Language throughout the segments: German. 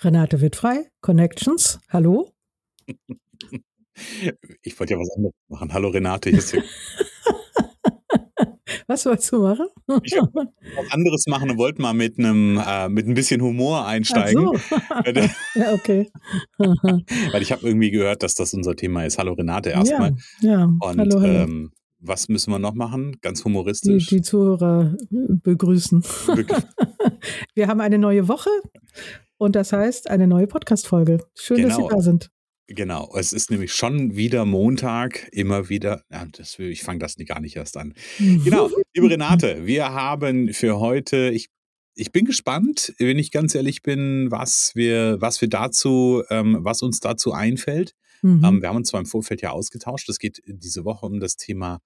Renate Wittfrei, Connections, hallo. Ich wollte ja was anderes machen. Hallo Renate, hier ist hier. Was wolltest du machen? Ich wollte was anderes machen und wollte mal mit einem äh, mit ein bisschen Humor einsteigen. So. ja, okay. Weil ich habe irgendwie gehört, dass das unser Thema ist. Hallo Renate erstmal. Ja, ja. Und hallo, hallo. Ähm, was müssen wir noch machen? Ganz humoristisch. Die, die Zuhörer begrüßen. wir haben eine neue Woche und das heißt eine neue Podcast-Folge. Schön, Genau. dass Sie da sind. Genau, es ist nämlich schon wieder Montag, immer wieder. Ja, das, will- ich fange das gar nicht erst an. Genau, liebe Renate, wir haben für heute, ich, ich bin gespannt, wenn ich ganz ehrlich bin, was wir, was wir dazu, ähm, was uns dazu einfällt. Mhm. Ähm, wir haben uns zwar im Vorfeld ja ausgetauscht. Es geht diese Woche um das Thema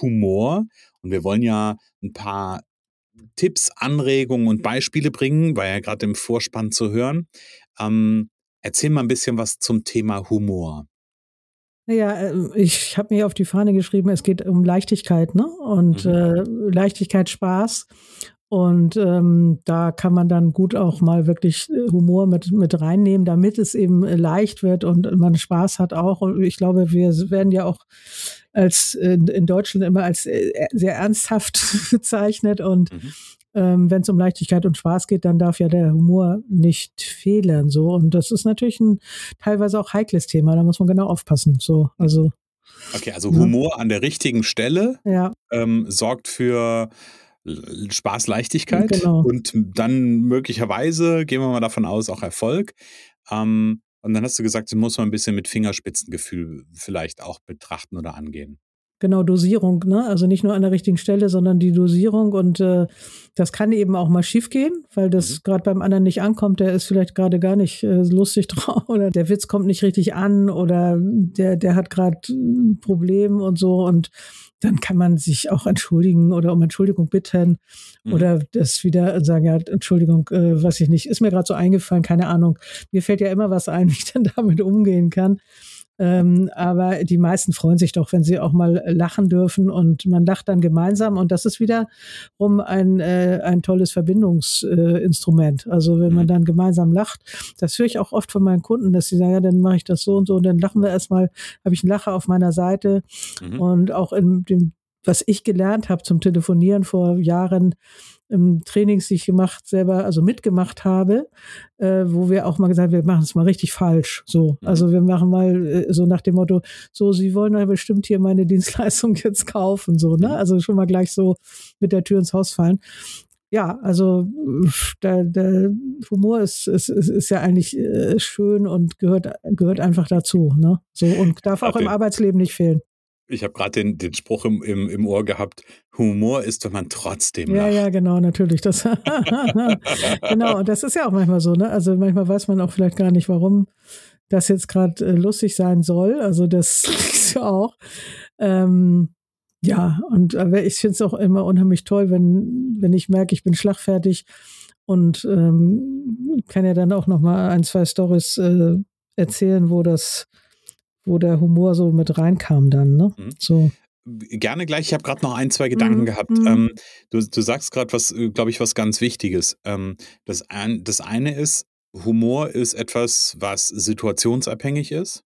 Humor und wir wollen ja ein paar Tipps, Anregungen und Beispiele bringen, war ja gerade im Vorspann zu hören. Ähm, erzähl mal ein bisschen was zum Thema Humor. Naja, äh, ich habe mir auf die Fahne geschrieben, es geht um Leichtigkeit, ne? Und Mhm. äh, Leichtigkeit, Spaß. Und ähm, da kann man dann gut auch mal wirklich äh, Humor mit, mit reinnehmen, damit es eben äh, leicht wird und man Spaß hat auch. Und ich glaube, wir werden ja auch als äh, in Deutschland immer als äh, sehr ernsthaft bezeichnet. Und Mhm. ähm, wenn es um Leichtigkeit und Spaß geht, dann darf ja der Humor nicht fehlen. So. Und das ist natürlich ein teilweise auch heikles Thema. Da muss man genau aufpassen. So, also Okay, also Ja. Humor an der richtigen Stelle ja, ähm, sorgt für Spaß, Leichtigkeit Genau. und dann möglicherweise, gehen wir mal davon aus, auch Erfolg. Ähm, und dann hast du gesagt, das muss man ein bisschen mit Fingerspitzengefühl vielleicht auch betrachten oder angehen. genau Dosierung. Ne? Also nicht nur an der richtigen Stelle, sondern die Dosierung. Und äh, das kann eben auch mal schiefgehen, weil das Mhm. gerade beim anderen nicht ankommt. Der ist vielleicht gerade gar nicht äh, lustig drauf oder der Witz kommt nicht richtig an oder der, der hat gerade ein Problem und so. Und dann kann man sich auch entschuldigen oder um Entschuldigung bitten Mhm. oder das wieder sagen, ja, Entschuldigung, äh, weiß ich nicht, ist mir gerade so eingefallen, keine Ahnung. Mir fällt ja immer was ein, wie ich dann damit umgehen kann. Ähm, aber die meisten freuen sich doch, wenn sie auch mal lachen dürfen und man lacht dann gemeinsam und das ist wiederum ein, äh, ein tolles Verbindungsinstrument. Äh, also wenn man Mhm. dann gemeinsam lacht, das höre ich auch oft von meinen Kunden, dass sie sagen, ja, dann mache ich das so und so und dann lachen wir erstmal, habe ich einen Lacher auf meiner Seite Mhm. und auch in dem, was ich gelernt habe zum Telefonieren vor Jahren, im Trainings, die ich gemacht, selber, also mitgemacht habe, äh, wo wir auch mal gesagt haben, wir machen es mal richtig falsch. So, Mhm. also wir machen mal äh, so nach dem Motto, so, Sie wollen ja bestimmt hier meine Dienstleistung jetzt kaufen, so, ne? Mhm. Also schon mal gleich so mit der Tür ins Haus fallen. Ja, also der, der Humor ist, ist, ist, ist ja eigentlich äh, schön und gehört, gehört einfach dazu, ne? So und darf auch im den- Arbeitsleben nicht fehlen. Ich habe gerade den, den Spruch im, im, im Ohr gehabt, Humor ist, wenn man trotzdem Ja, lacht. ja, genau, natürlich. Das genau, das ist ja auch manchmal so, ne? Also manchmal weiß man auch vielleicht gar nicht, warum das jetzt gerade äh, lustig sein soll. Also das ist ja auch. Ähm, ja, und aber ich finde es auch immer unheimlich toll, wenn, wenn ich merke, ich bin schlagfertig und ähm, kann ja dann auch noch mal ein, zwei Stories äh, erzählen, wo das, wo der Humor so mit reinkam dann, ne? Mhm. So. Gerne gleich, ich habe gerade noch ein, zwei Gedanken Mhm, gehabt. mhm. Ähm, du, du sagst gerade was, glaube ich, was ganz Wichtiges. Ähm, das, ein, das eine ist, Humor ist etwas, was situationsabhängig ist.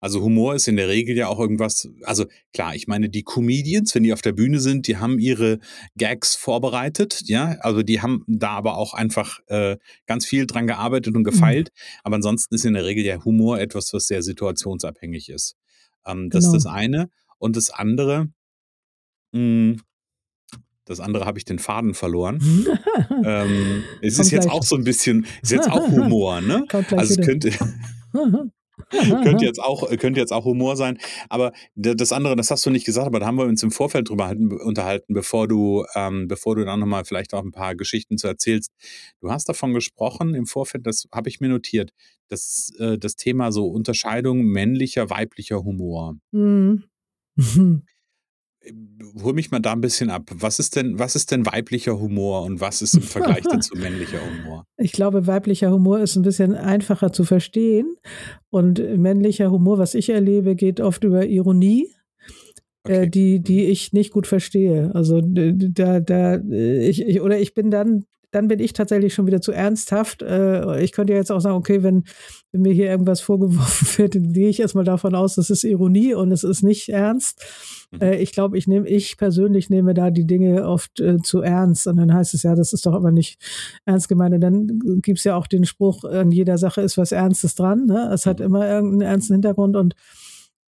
Also Humor ist in der Regel ja auch irgendwas, also klar, ich meine, die Comedians, wenn die auf der Bühne sind, die haben ihre Gags vorbereitet, ja, also die haben da aber auch einfach äh, ganz viel dran gearbeitet und gefeilt, aber ansonsten ist in der Regel ja Humor etwas, was sehr situationsabhängig ist. Ähm, das genau. ist das eine. Und das andere, mh, hm, das andere habe ich den Faden verloren. ähm, es Kommt ist jetzt auch so ein bisschen, ist jetzt auch Humor, ne? also es könnte, könnte jetzt auch könnte jetzt auch Humor sein, aber das andere, das hast du nicht gesagt, aber da haben wir uns im Vorfeld drüber unterhalten, bevor du ähm, bevor du dann nochmal vielleicht auch ein paar Geschichten zu erzählst. Du hast davon gesprochen im Vorfeld, das habe ich mir notiert, das äh, das Thema so Unterscheidung männlicher weiblicher Humor. Mhm. hol mich mal da ein bisschen ab. Was ist denn, was ist denn weiblicher Humor und was ist im Vergleich dazu männlicher Humor? Ich glaube, weiblicher Humor ist ein bisschen einfacher zu verstehen und männlicher Humor, was ich erlebe, geht oft über Ironie. Äh, okay. die, die mhm. ich nicht gut verstehe. Also da, da, ich, ich, oder ich bin dann dann bin ich tatsächlich schon wieder zu ernsthaft. Äh, ich könnte ja jetzt auch sagen, okay, wenn, wenn mir hier irgendwas vorgeworfen wird, dann gehe ich erstmal davon aus, das ist Ironie und es ist nicht ernst. Mhm. Äh, ich glaube, ich nehme, ich persönlich nehme da die Dinge oft äh, zu ernst. Und dann heißt es ja, das ist doch aber nicht ernst gemeint. Und dann gibt es ja auch den Spruch, an jeder Sache ist was Ernstes dran. Ne? Es hat mhm. immer irgendeinen ernsten Hintergrund und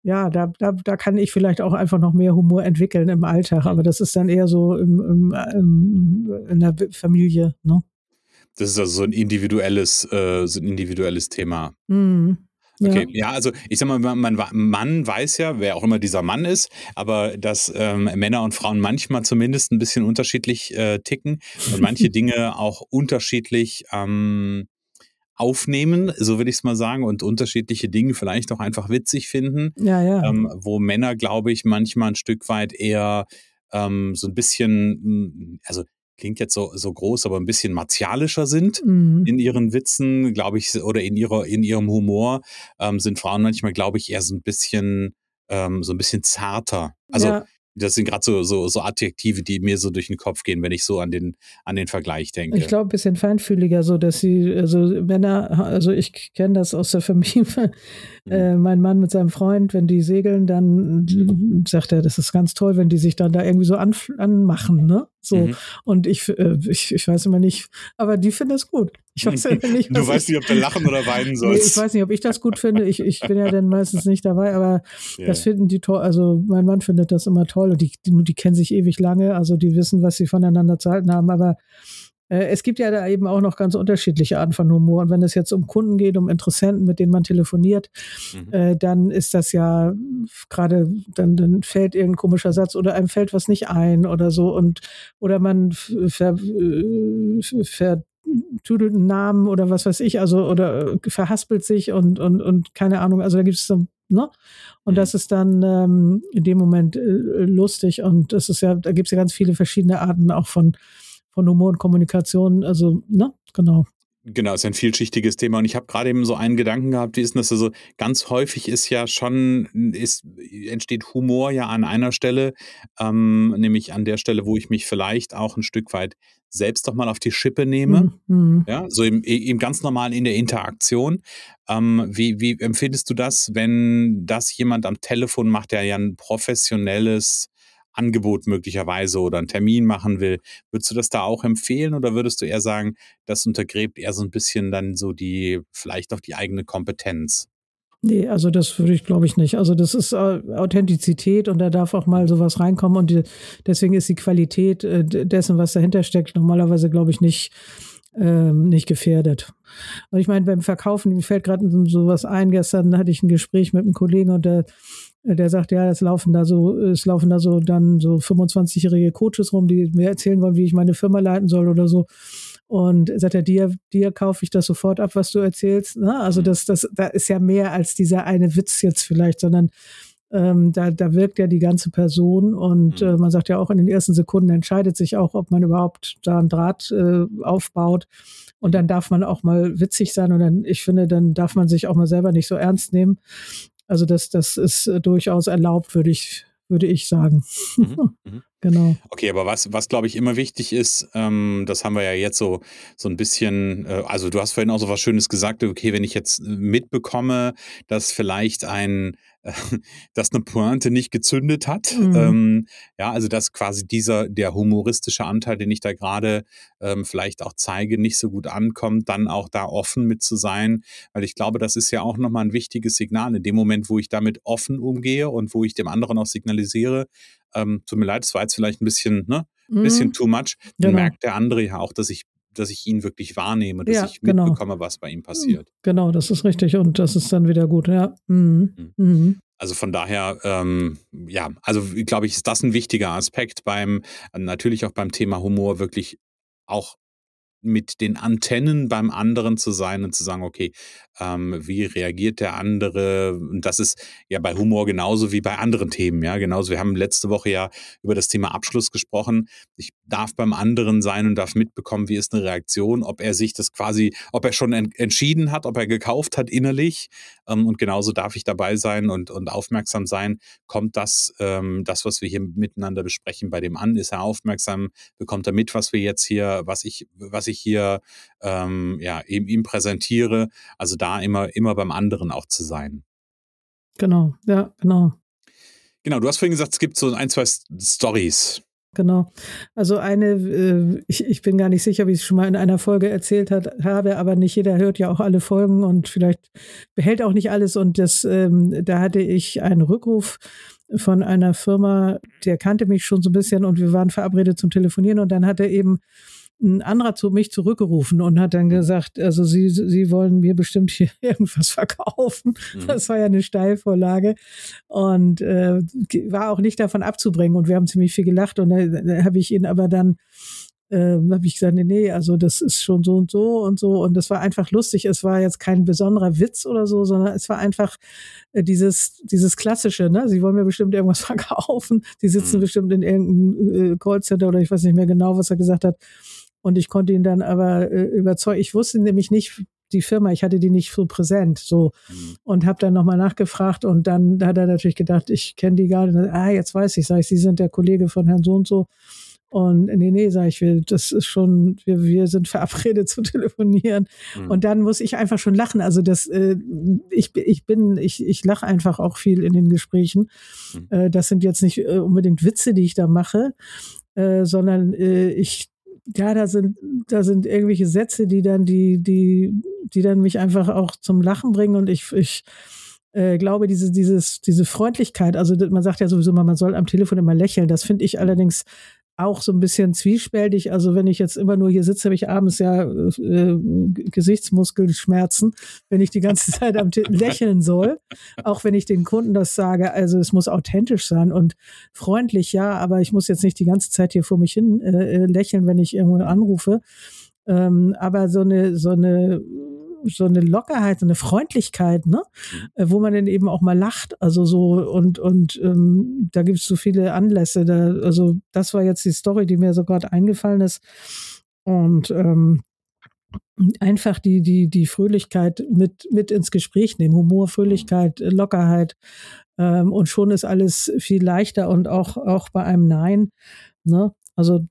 ja, da, da, da kann ich vielleicht auch einfach noch mehr Humor entwickeln im Alltag, aber das ist dann eher so im, im, im in der Familie. Ne? Das ist also so ein individuelles, äh, so ein individuelles Thema. Mhm. Okay, ja. ja. also ich sag mal, man, Mann weiß ja, wer auch immer dieser Mann ist, aber dass ähm, Männer und Frauen manchmal zumindest ein bisschen unterschiedlich äh, ticken und manche Dinge auch unterschiedlich ähm, aufnehmen, so will ich es mal sagen, und unterschiedliche Dinge vielleicht auch einfach witzig finden. Ja, ja. Ähm, wo Männer, glaube ich, manchmal ein Stück weit eher ähm, so ein bisschen, hm, also klingt jetzt so, so groß, aber ein bisschen martialischer sind mhm. in ihren Witzen, glaube ich, oder in ihrer, in ihrem Humor, ähm, sind Frauen manchmal, glaube ich, eher so ein bisschen, ähm, so ein bisschen zarter. Also ja. Das sind gerade so, so, so Adjektive, die mir so durch den Kopf gehen, wenn ich so an den, an den Vergleich denke. Ich glaube, ein bisschen feinfühliger, so dass sie, also Männer, also ich kenne das aus der Familie, mhm. äh, mein Mann mit seinem Freund, wenn die segeln, dann sagt er, das ist ganz toll, wenn die sich dann da irgendwie so an, anmachen, ne? So. Mhm. Und ich, äh, ich, ich weiß immer nicht, aber die finden es gut. Ich weiß ja nicht. Du weißt nicht, ob du lachen oder weinen sollst. Nee, ich weiß nicht, ob ich das gut finde. Ich, ich bin ja dann meistens nicht dabei, aber yeah. das finden die toll. Also mein Mann findet das immer toll und die, die, die kennen sich ewig lange, also die wissen, was sie voneinander zu halten haben. Aber es gibt ja da eben auch noch ganz unterschiedliche Arten von Humor. Und wenn es jetzt um Kunden geht, um Interessenten, mit denen man telefoniert, mhm. äh, dann ist das ja gerade, dann, dann fällt irgendein komischer Satz oder einem fällt was nicht ein oder so. Und oder man ver, äh, vertüdelt einen Namen oder was weiß ich, also oder äh, verhaspelt sich und, und, und keine Ahnung. Also da gibt es so Ne? Und mhm. das ist dann ähm, in dem Moment äh, lustig und das ist ja, da gibt es ja ganz viele verschiedene Arten auch von von Humor und Kommunikation. Also, ne, genau. Genau, ist ein vielschichtiges Thema. Und ich habe gerade eben so einen Gedanken gehabt, wie ist denn das? Also ganz häufig ist ja schon, ist, entsteht Humor ja an einer Stelle, ähm, nämlich an der Stelle, wo ich mich vielleicht auch ein Stück weit selbst doch mal auf die Schippe nehme. Mhm. mhm. Ja, so im, im ganz normalen in der Interaktion. Ähm, wie, wie empfindest du das, wenn das jemand am Telefon macht, der ja ein professionelles Angebot möglicherweise oder einen Termin machen will. Würdest du das da auch empfehlen oder würdest du eher sagen, das untergräbt eher so ein bisschen dann so die, vielleicht auch die eigene Kompetenz? Nee, also das würde ich glaube ich nicht. Also das ist äh, Authentizität und da darf auch mal sowas reinkommen und die, deswegen ist die Qualität äh, dessen, was dahinter steckt, normalerweise glaube ich nicht, ähm, nicht gefährdet. Und ich meine, beim Verkaufen, mir fällt gerade sowas ein, gestern hatte ich ein Gespräch mit einem Kollegen und der der sagt, ja, es laufen da so, es laufen da so dann so 25-jährige Coaches rum, die mir erzählen wollen, wie ich meine Firma leiten soll oder so. Und sagt er, dir, dir kaufe ich das sofort ab, was du erzählst. Ne? Also das, das, da ist ja mehr als dieser eine Witz jetzt vielleicht, sondern ähm, da, da wirkt ja die ganze Person und mhm. äh, man sagt ja auch in den ersten Sekunden entscheidet sich auch, ob man überhaupt da einen Draht äh, aufbaut. Und dann darf man auch mal witzig sein und dann, ich finde, dann darf man sich auch mal selber nicht so ernst nehmen. Also das, das ist äh, durchaus erlaubt, würde ich, würde ich sagen. Mhm, mhm. Genau. Okay, aber was, was glaube ich immer wichtig ist, ähm, das haben wir ja jetzt so, so ein bisschen, äh, also du hast vorhin auch so was Schönes gesagt, okay, wenn ich jetzt äh, mitbekomme, dass vielleicht ein, äh, dass eine Pointe nicht gezündet hat, mhm. ähm, ja, also dass quasi dieser, der humoristische Anteil, den ich da gerade ähm, vielleicht auch zeige, nicht so gut ankommt, dann auch da offen mit zu sein, weil ich glaube, das ist ja auch nochmal ein wichtiges Signal. In dem Moment, wo ich damit offen umgehe und wo ich dem anderen auch signalisiere, ähm, tut mir leid, es war jetzt vielleicht ein bisschen, ne, ein bisschen mhm. too much, dann genau. merkt der andere ja auch, dass ich dass ich ihn wirklich wahrnehme, dass ja, ich genau. mitbekomme, genau. was bei ihm passiert. Genau, das ist richtig und das ist dann wieder gut, ja. Mhm. Mhm. mhm. Also von daher, ähm, ja, also glaube ich, ist das ein wichtiger Aspekt beim, natürlich auch beim Thema Humor, wirklich auch mit den Antennen beim anderen zu sein und zu sagen, okay, ähm, wie reagiert der andere? Und das ist ja bei Humor genauso wie bei anderen Themen, ja, genauso. Wir haben letzte Woche ja über das Thema Abschluss gesprochen. Ich darf beim anderen sein und darf mitbekommen, wie ist eine Reaktion, ob er sich das quasi, ob er schon en entschieden hat, ob er gekauft hat innerlich. Ähm, und genauso darf ich dabei sein und, und aufmerksam sein. Kommt das, ähm, das, was wir hier miteinander besprechen, bei dem an? Ist er aufmerksam? Bekommt er mit, was wir jetzt hier, was ich, was ich hier ähm, ja, ihm, ihm präsentiere? Also da immer, immer beim anderen auch zu sein. Genau, ja, genau. Genau, du hast vorhin gesagt, es gibt so ein, zwei Stories. Genau. Also eine, äh, ich, ich bin gar nicht sicher, wie ich es schon mal in einer Folge erzählt hat, habe, aber nicht jeder hört ja auch alle Folgen und vielleicht behält auch nicht alles. Und das, ähm, da hatte ich einen Rückruf von einer Firma, der kannte mich schon so ein bisschen und wir waren verabredet zum Telefonieren und dann hat er eben ein anderer zu mich zurückgerufen und hat dann gesagt, also Sie, Sie wollen mir bestimmt hier irgendwas verkaufen. Mhm. Das war ja eine Steilvorlage und äh, war auch nicht davon abzubringen. Und wir haben ziemlich viel gelacht und da, da habe ich ihn aber dann äh, habe ich gesagt, nee, nee, also das ist schon so und so und so. Und das war einfach lustig. Es war jetzt kein besonderer Witz oder so, sondern es war einfach äh, dieses, dieses Klassische, ne? Sie wollen mir bestimmt irgendwas verkaufen. Sie sitzen mhm. bestimmt in irgendeinem äh, Callcenter oder ich weiß nicht mehr genau, was er gesagt hat. Und ich konnte ihn dann aber äh, überzeugen. Ich wusste nämlich nicht, die Firma, ich hatte die nicht so präsent, so mhm. und habe dann nochmal nachgefragt und dann hat er natürlich gedacht, ich kenne die gar nicht. Ah, jetzt weiß ich, sage ich, Sie sind der Kollege von Herrn so und so. Und nee, nee, sage ich, wir, das ist schon, wir, wir sind verabredet zu telefonieren. Mhm. Und dann muss ich einfach schon lachen. Also das, äh, ich, ich bin, ich, ich lache einfach auch viel in den Gesprächen. Mhm. Äh, das sind jetzt nicht äh, unbedingt Witze, die ich da mache, äh, sondern äh, ich ja, da sind, da sind irgendwelche Sätze, die dann, die, die, die dann mich einfach auch zum Lachen bringen und ich, ich äh, glaube, diese, dieses, diese Freundlichkeit, also man sagt ja sowieso mal, man soll am Telefon immer lächeln. Das finde ich allerdings auch so ein bisschen zwiespältig. Also wenn ich jetzt immer nur hier sitze, habe ich abends ja äh, Gesichtsmuskelschmerzen, wenn ich die ganze Zeit am lächeln soll. Auch wenn ich den Kunden das sage. Also es muss authentisch sein und freundlich, ja, aber ich muss jetzt nicht die ganze Zeit hier vor mich hin äh, äh lächeln, wenn ich irgendwo anrufe. Ähm, aber so eine, so eine so eine Lockerheit, so eine Freundlichkeit, ne? Mhm. Äh, wo man dann eben auch mal lacht. Also so und und ähm, da gibt es so viele Anlässe. Da, also das war jetzt die Story, die mir so gerade eingefallen ist. Und ähm, einfach die, die, die Fröhlichkeit mit, mit ins Gespräch nehmen. Humor, Fröhlichkeit, Lockerheit. Ähm, und schon ist alles viel leichter und auch, auch bei einem Nein. Ne? Also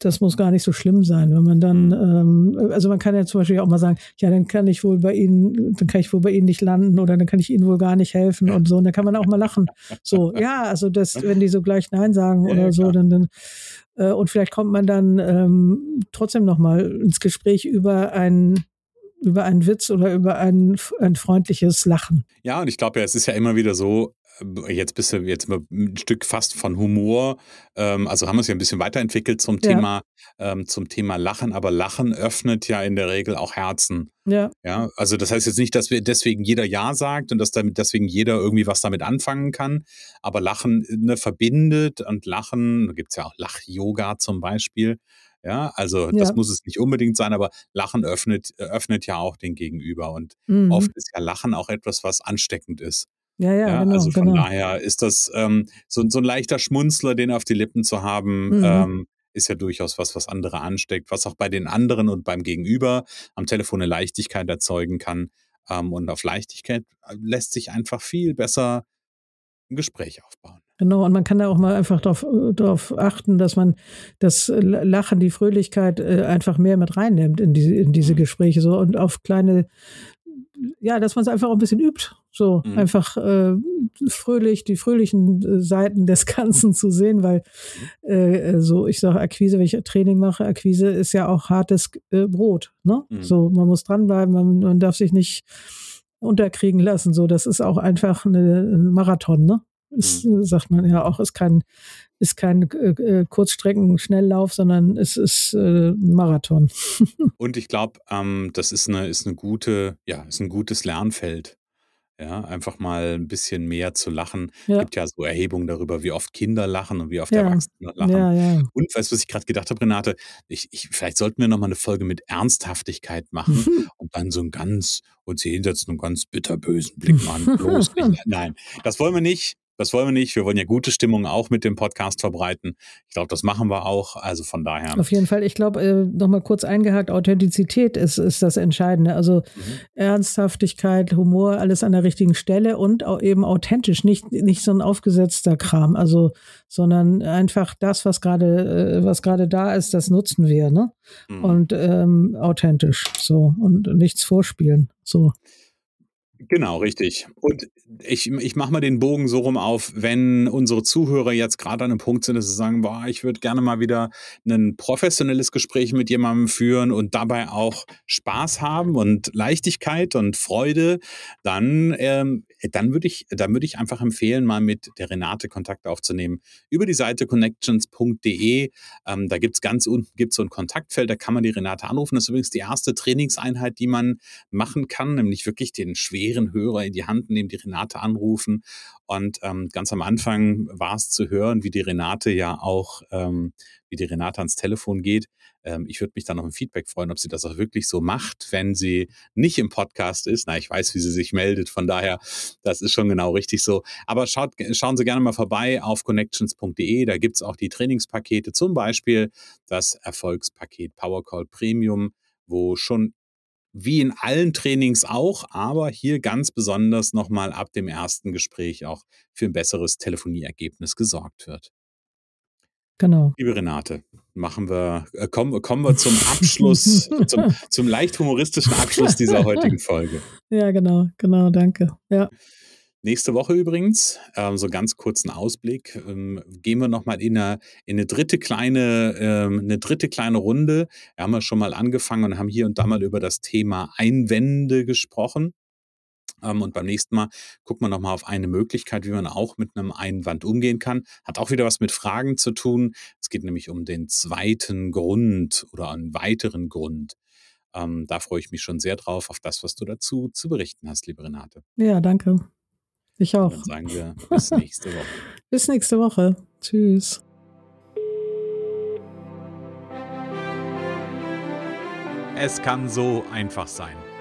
das muss gar nicht so schlimm sein, wenn man dann, mhm. ähm, also man kann ja zum Beispiel auch mal sagen, ja, dann kann ich wohl bei Ihnen, dann kann ich wohl bei Ihnen nicht landen oder dann kann ich Ihnen wohl gar nicht helfen und so. Und dann kann man auch mal lachen. So, ja, also das, wenn die so gleich Nein sagen oder ja, so, dann, dann äh, und vielleicht kommt man dann ähm, trotzdem nochmal ins Gespräch über ein über einen Witz oder über ein, ein freundliches Lachen. Ja, und ich glaube ja, es ist ja immer wieder so, jetzt bist du jetzt ein Stück fast von Humor, ähm, also haben wir es ja ein bisschen weiterentwickelt zum ja. Thema, ähm, zum Thema Lachen, aber Lachen öffnet ja in der Regel auch Herzen. Ja. Ja, also das heißt jetzt nicht, dass wir deswegen jeder Ja sagt und dass damit deswegen jeder irgendwie was damit anfangen kann, aber Lachen ne, verbindet und Lachen, da gibt es ja auch Lach-Yoga zum Beispiel. Ja, also das muss es nicht unbedingt sein, aber Lachen öffnet, öffnet ja auch den Gegenüber. Und mhm. oft ist ja Lachen auch etwas, was ansteckend ist. Ja, ja, ja genau. Also von genau. daher ist das ähm, so, so ein leichter Schmunzler, den auf die Lippen zu haben, mhm. ähm, ist ja durchaus was, was andere ansteckt, was auch bei den anderen und beim Gegenüber am Telefon eine Leichtigkeit erzeugen kann. Ähm, und auf Leichtigkeit äh, lässt sich einfach viel besser ein Gespräch aufbauen. Genau, und man kann da auch mal einfach darauf drauf achten, dass man das Lachen, die Fröhlichkeit äh, einfach mehr mit reinnimmt in diese, in diese mhm. Gespräche so und auf kleine, ja, dass man es einfach auch ein bisschen übt. So mhm. einfach äh, fröhlich, die fröhlichen äh, Seiten des Ganzen zu sehen, weil äh, so, ich sage Akquise, wenn ich Training mache, Akquise ist ja auch hartes äh, Brot. Ne? Mhm. So, man muss dranbleiben, man, man darf sich nicht unterkriegen lassen. So, das ist auch einfach ein Marathon, ne? Ist, mhm. sagt man ja auch, ist kein, ist kein äh, äh Kurzstrecken-Schnelllauf, sondern es ist äh, ein Marathon. Und ich glaube, ähm, das ist eine, ist eine gute, ja, ist ein gutes Lernfeld. Ja, einfach mal ein bisschen mehr zu lachen. Ja. Gibt ja so Erhebungen darüber, wie oft Kinder lachen und wie oft ja. Erwachsene lachen. Ja, ja. Und weißt du, was ich gerade gedacht habe, Renate? Ich, ich, vielleicht sollten wir nochmal eine Folge mit Ernsthaftigkeit machen und dann so ein ganz, und sie hinsetzen einen ganz bitterbösen Blick machen. Bloß Nein, das wollen wir nicht. Das wollen wir nicht. Wir wollen ja gute Stimmung auch mit dem Podcast verbreiten. Ich glaube, das machen wir auch. Also von daher. Auf jeden Fall. Ich glaube, äh, nochmal kurz eingehakt, Authentizität ist, ist das Entscheidende. Also mhm. Ernsthaftigkeit, Humor, alles an der richtigen Stelle und auch eben authentisch, nicht, nicht so ein aufgesetzter Kram. Also, sondern einfach das, was gerade, äh, was gerade da ist, das nutzen wir, ne? Mhm. Und ähm, authentisch. So. Und nichts vorspielen. So. Genau, richtig. Und ich, ich mache mal den Bogen so rum auf, wenn unsere Zuhörer jetzt gerade an einem Punkt sind, dass sie sagen, boah, ich würde gerne mal wieder ein professionelles Gespräch mit jemandem führen und dabei auch Spaß haben und Leichtigkeit und Freude, dann, ähm, dann würde ich, dann würde ich einfach empfehlen, mal mit der Renate Kontakt aufzunehmen. Über die Seite connections.de, ähm, da gibt's ganz unten gibt's so ein Kontaktfeld, da kann man die Renate anrufen. Das ist übrigens die erste Trainingseinheit, die man machen kann, nämlich wirklich den schweren Hörer in die Hand nehmen, die Renate Renate anrufen. Und ähm, ganz am Anfang war es zu hören, wie die Renate ja auch, ähm, wie die Renate ans Telefon geht. Ähm, ich würde mich dann noch im Feedback freuen, ob sie das auch wirklich so macht, wenn sie nicht im Podcast ist. Na, ich weiß, wie sie sich meldet. Von daher, das ist schon genau richtig so. Aber schaut, schauen Sie gerne mal vorbei auf connections.de. Da gibt es auch die Trainingspakete, zum Beispiel das Erfolgspaket Powercall Premium wo schon wie in allen Trainings auch, aber hier ganz besonders nochmal ab dem ersten Gespräch auch für ein besseres Telefonieergebnis gesorgt wird. Genau. Liebe Renate, machen wir, äh, kommen, kommen wir zum Abschluss, zum, zum leicht humoristischen Abschluss dieser heutigen Folge. Ja, genau, genau, danke. Ja. Nächste Woche übrigens, ähm, so ganz kurzen Ausblick, ähm, gehen wir nochmal in eine, in eine dritte kleine, ähm, eine dritte kleine Runde. Wir haben ja schon mal angefangen und haben hier und da mal über das Thema Einwände gesprochen. Ähm, und beim nächsten Mal gucken wir nochmal auf eine Möglichkeit, wie man auch mit einem Einwand umgehen kann. Hat auch wieder was mit Fragen zu tun. Es geht nämlich um den zweiten Grund oder einen weiteren Grund. Ähm, da freue ich mich schon sehr drauf, auf das, was du dazu zu berichten hast, liebe Renate. Ja, danke. Ich auch. Dann sagen wir bis nächste Woche. bis nächste Woche. Tschüss. Es kann so einfach sein.